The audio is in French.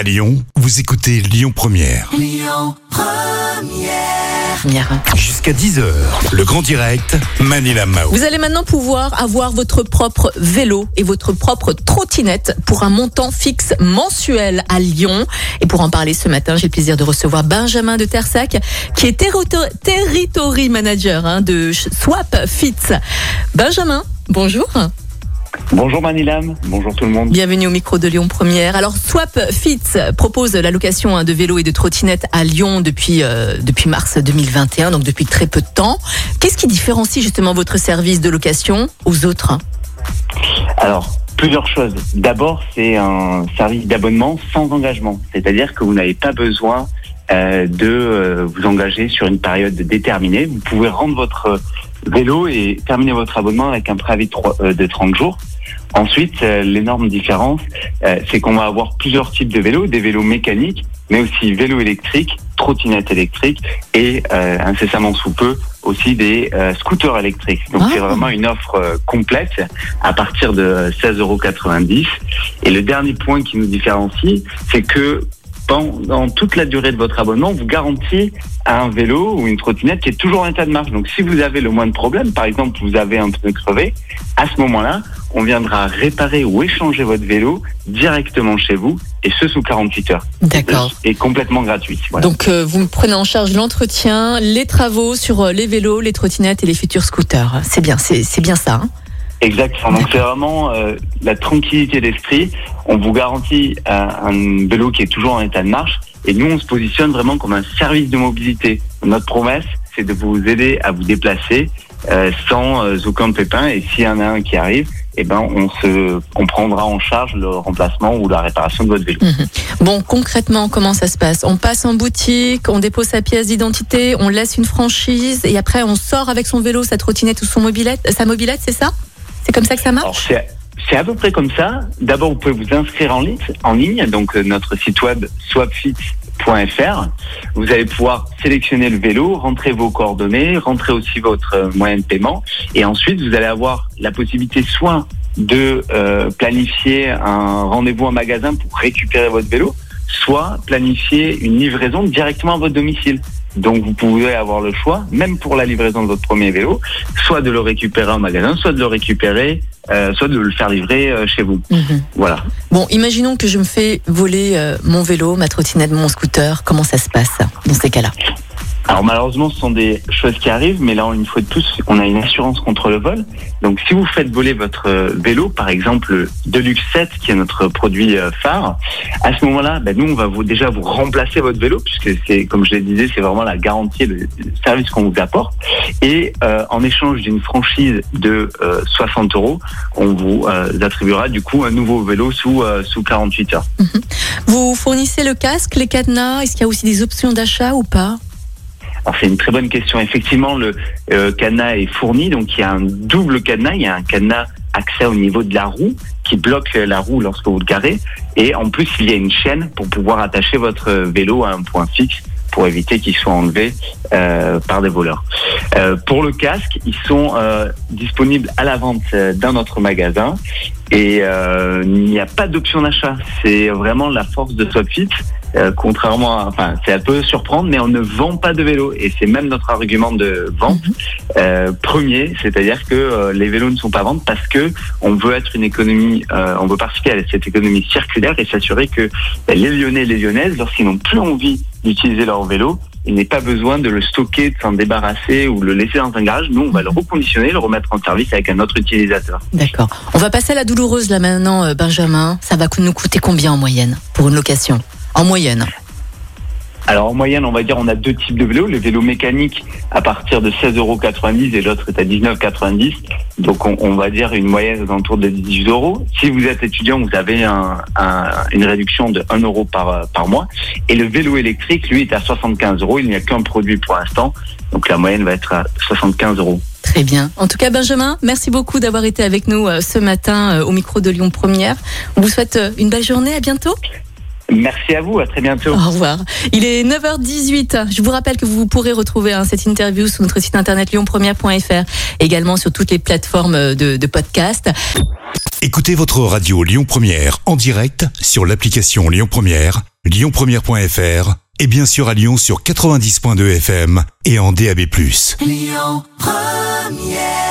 À Lyon, vous écoutez Lyon Première. Jusqu'à 10h, le grand direct, Manila Mao. Vous allez maintenant pouvoir avoir votre propre vélo et votre propre trottinette pour un montant fixe mensuel à Lyon. Et pour en parler ce matin, j'ai le plaisir de recevoir Benjamin de Tersac, qui est territo- territory manager hein, de Swap Fits. Benjamin, bonjour. Bonjour Manilam, bonjour tout le monde. Bienvenue au micro de Lyon Première. Alors Swap Fits propose la location hein, de vélos et de trottinettes à Lyon depuis euh, depuis mars 2021, donc depuis très peu de temps. Qu'est-ce qui différencie justement votre service de location aux autres? Alors, plusieurs choses. D'abord, c'est un service d'abonnement sans engagement, c'est-à-dire que vous n'avez pas besoin euh, de euh, vous engager sur une période déterminée. Vous pouvez rendre votre vélo et terminer votre abonnement avec un préavis de 30 jours. Ensuite, euh, l'énorme différence, euh, c'est qu'on va avoir plusieurs types de vélos, des vélos mécaniques, mais aussi vélos électriques, trottinettes électriques et euh, incessamment sous peu aussi des euh, scooters électriques. Donc Ah. c'est vraiment une offre euh, complète à partir de 16,90 euros. Et le dernier point qui nous différencie, c'est que pendant toute la durée de votre abonnement, on vous garantit un vélo ou une trottinette qui est toujours en état de marche. Donc si vous avez le moins de problèmes, par exemple vous avez un pneu crevé, à ce moment-là, on viendra réparer ou échanger votre vélo directement chez vous et ce sous 48 heures. D'accord. Et complètement gratuit. Voilà. Donc euh, vous me prenez en charge l'entretien, les travaux sur euh, les vélos, les trottinettes et les futurs scooters. C'est bien, c'est c'est bien ça. hein? Exactement. Donc c'est vraiment euh, la tranquillité d'esprit. On vous garantit euh, un vélo qui est toujours en état de marche. Et nous, on se positionne vraiment comme un service de mobilité. Notre promesse, c'est de vous aider à vous déplacer euh, sans euh, aucun pépin. Et s'il y en a un qui arrive, eh ben, on se, on prendra en charge le remplacement ou la réparation de votre vélo. Bon, concrètement, comment ça se passe? On passe en boutique, on dépose sa pièce d'identité, on laisse une franchise et après on sort avec son vélo, sa trottinette ou son mobilette, sa mobilette, c'est ça? C'est comme ça que ça Alors marche c'est c'est à peu près comme ça. D'abord, vous pouvez vous inscrire en ligne, en ligne donc euh, notre site web Vous allez pouvoir sélectionner le vélo, rentrer vos coordonnées, rentrer aussi votre euh, moyen de paiement, et ensuite vous allez avoir la possibilité soit de euh, planifier un rendez-vous en magasin pour récupérer votre vélo, soit planifier une livraison directement à votre domicile. Donc vous pouvez avoir le choix, même pour la livraison de votre premier vélo, soit de le récupérer en magasin, soit de le récupérer, euh, soit de le faire livrer euh, chez vous. Mhm. Voilà. Bon, imaginons que je me fais voler euh, mon vélo, ma trottinette, mon scooter. Comment ça se passe dans ces cas-là? Alors malheureusement, ce sont des choses qui arrivent, mais là, une fois de plus, on a une assurance contre le vol. Donc si vous faites voler votre euh, vélo, par exemple le Deluxe 7, qui est notre produit euh, phare, à ce moment-là, ben, nous, on va vous, déjà vous remplacer votre vélo, puisque c'est, comme je l'ai disais, c'est vraiment la garantie, le, le service qu'on vous apporte. Et euh, en échange d'une franchise de euh, 60 euros, on vous euh, attribuera du coup un nouveau vélo sous, euh, sous 48 heures. Vous fournissez le casque, les cadenas? Est-ce qu'il y a aussi des options d'achat ou pas? Alors c'est une très bonne question. Effectivement, le euh, cadenas est fourni, donc il y a un double cadenas. Il y a un cadenas accès au niveau de la roue qui bloque la roue lorsque vous le garez, et en plus il y a une chaîne pour pouvoir attacher votre vélo à un point fixe pour éviter qu'il soit enlevé euh, par des voleurs. Euh, pour le casque, ils sont euh, disponibles à la vente euh, dans notre magasin et euh, il n'y a pas d'option d'achat. C'est vraiment la force de Swapfit. Euh, contrairement à, enfin, c'est un peu surprendre, mais on ne vend pas de vélo et c'est même notre argument de vente euh, premier, c'est-à-dire que euh, les vélos ne sont pas ventes parce que on veut être une économie, euh, on veut participer à cette économie circulaire et s'assurer que ben, les Lyonnais et les Lyonnaises, lorsqu'ils n'ont plus envie d'utiliser leur vélo, il n'est pas besoin de le stocker, de s'en débarrasser ou le laisser dans un garage. Nous, on va le reconditionner, le remettre en service avec un autre utilisateur. D'accord. On va passer à la douloureuse là maintenant, euh, Benjamin. Ça va nous coûter combien en moyenne pour une location? En moyenne. Alors en moyenne, on va dire, on a deux types de vélos. Le vélo mécanique à partir de 16,90 euros et l'autre est à 19,90. Donc on, va dire une moyenne aux alentours de 18 euros. Si vous êtes étudiant, vous avez un, un- une réduction de 1 euro par, par mois. Et le vélo électrique, lui, est à 75 euros. Il n'y a qu'un produit pour l'instant. Donc la moyenne va être à 75 euros. Très bien. En tout cas, Benjamin, merci beaucoup d'avoir été avec nous euh, ce matin euh, au micro de Lyon Première. On vous souhaite euh, une belle journée. À bientôt. Merci à vous, à très bientôt. Au revoir. Il est 9h18. Je vous rappelle que vous pourrez retrouver hein, cette interview sur notre site internet lyonpremière.fr, également sur toutes les plateformes de, de podcast. Écoutez votre radio Lyon Première en direct sur l'application Lyon Première, lyonpremière.fr et bien sûr à Lyon sur 90.2 FM et en DAB+. Lyon Première